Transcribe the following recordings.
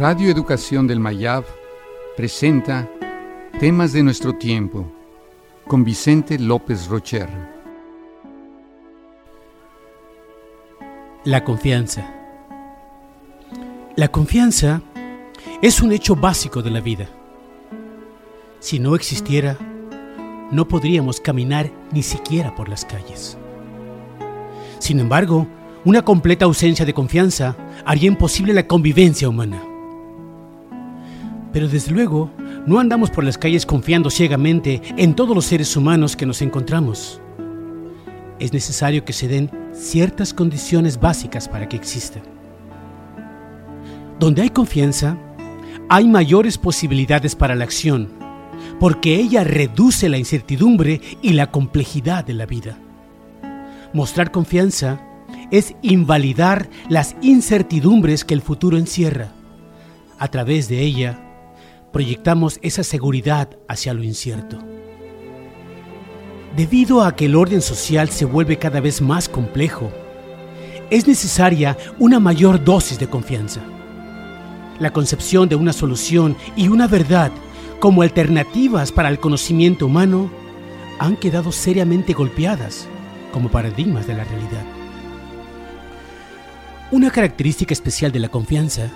Radio Educación del Mayab presenta Temas de nuestro tiempo con Vicente López Rocher. La confianza. La confianza es un hecho básico de la vida. Si no existiera, no podríamos caminar ni siquiera por las calles. Sin embargo, una completa ausencia de confianza haría imposible la convivencia humana. Pero desde luego, no andamos por las calles confiando ciegamente en todos los seres humanos que nos encontramos. Es necesario que se den ciertas condiciones básicas para que exista. Donde hay confianza, hay mayores posibilidades para la acción, porque ella reduce la incertidumbre y la complejidad de la vida. Mostrar confianza es invalidar las incertidumbres que el futuro encierra. A través de ella, proyectamos esa seguridad hacia lo incierto. Debido a que el orden social se vuelve cada vez más complejo, es necesaria una mayor dosis de confianza. La concepción de una solución y una verdad como alternativas para el conocimiento humano han quedado seriamente golpeadas como paradigmas de la realidad. Una característica especial de la confianza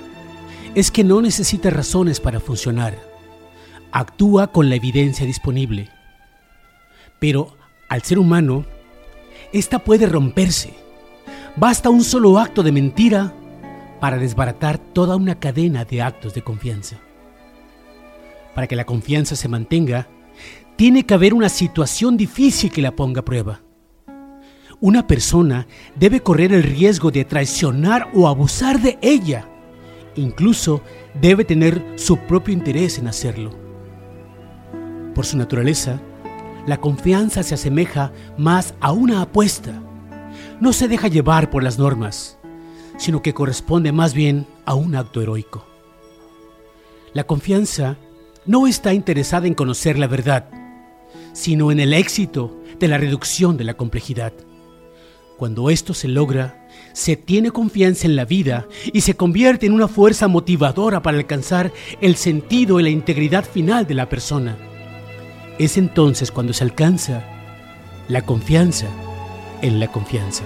es que no necesita razones para funcionar. Actúa con la evidencia disponible. Pero al ser humano, esta puede romperse. Basta un solo acto de mentira para desbaratar toda una cadena de actos de confianza. Para que la confianza se mantenga, tiene que haber una situación difícil que la ponga a prueba. Una persona debe correr el riesgo de traicionar o abusar de ella Incluso debe tener su propio interés en hacerlo. Por su naturaleza, la confianza se asemeja más a una apuesta. No se deja llevar por las normas, sino que corresponde más bien a un acto heroico. La confianza no está interesada en conocer la verdad, sino en el éxito de la reducción de la complejidad. Cuando esto se logra, se tiene confianza en la vida y se convierte en una fuerza motivadora para alcanzar el sentido y la integridad final de la persona. Es entonces cuando se alcanza la confianza en la confianza.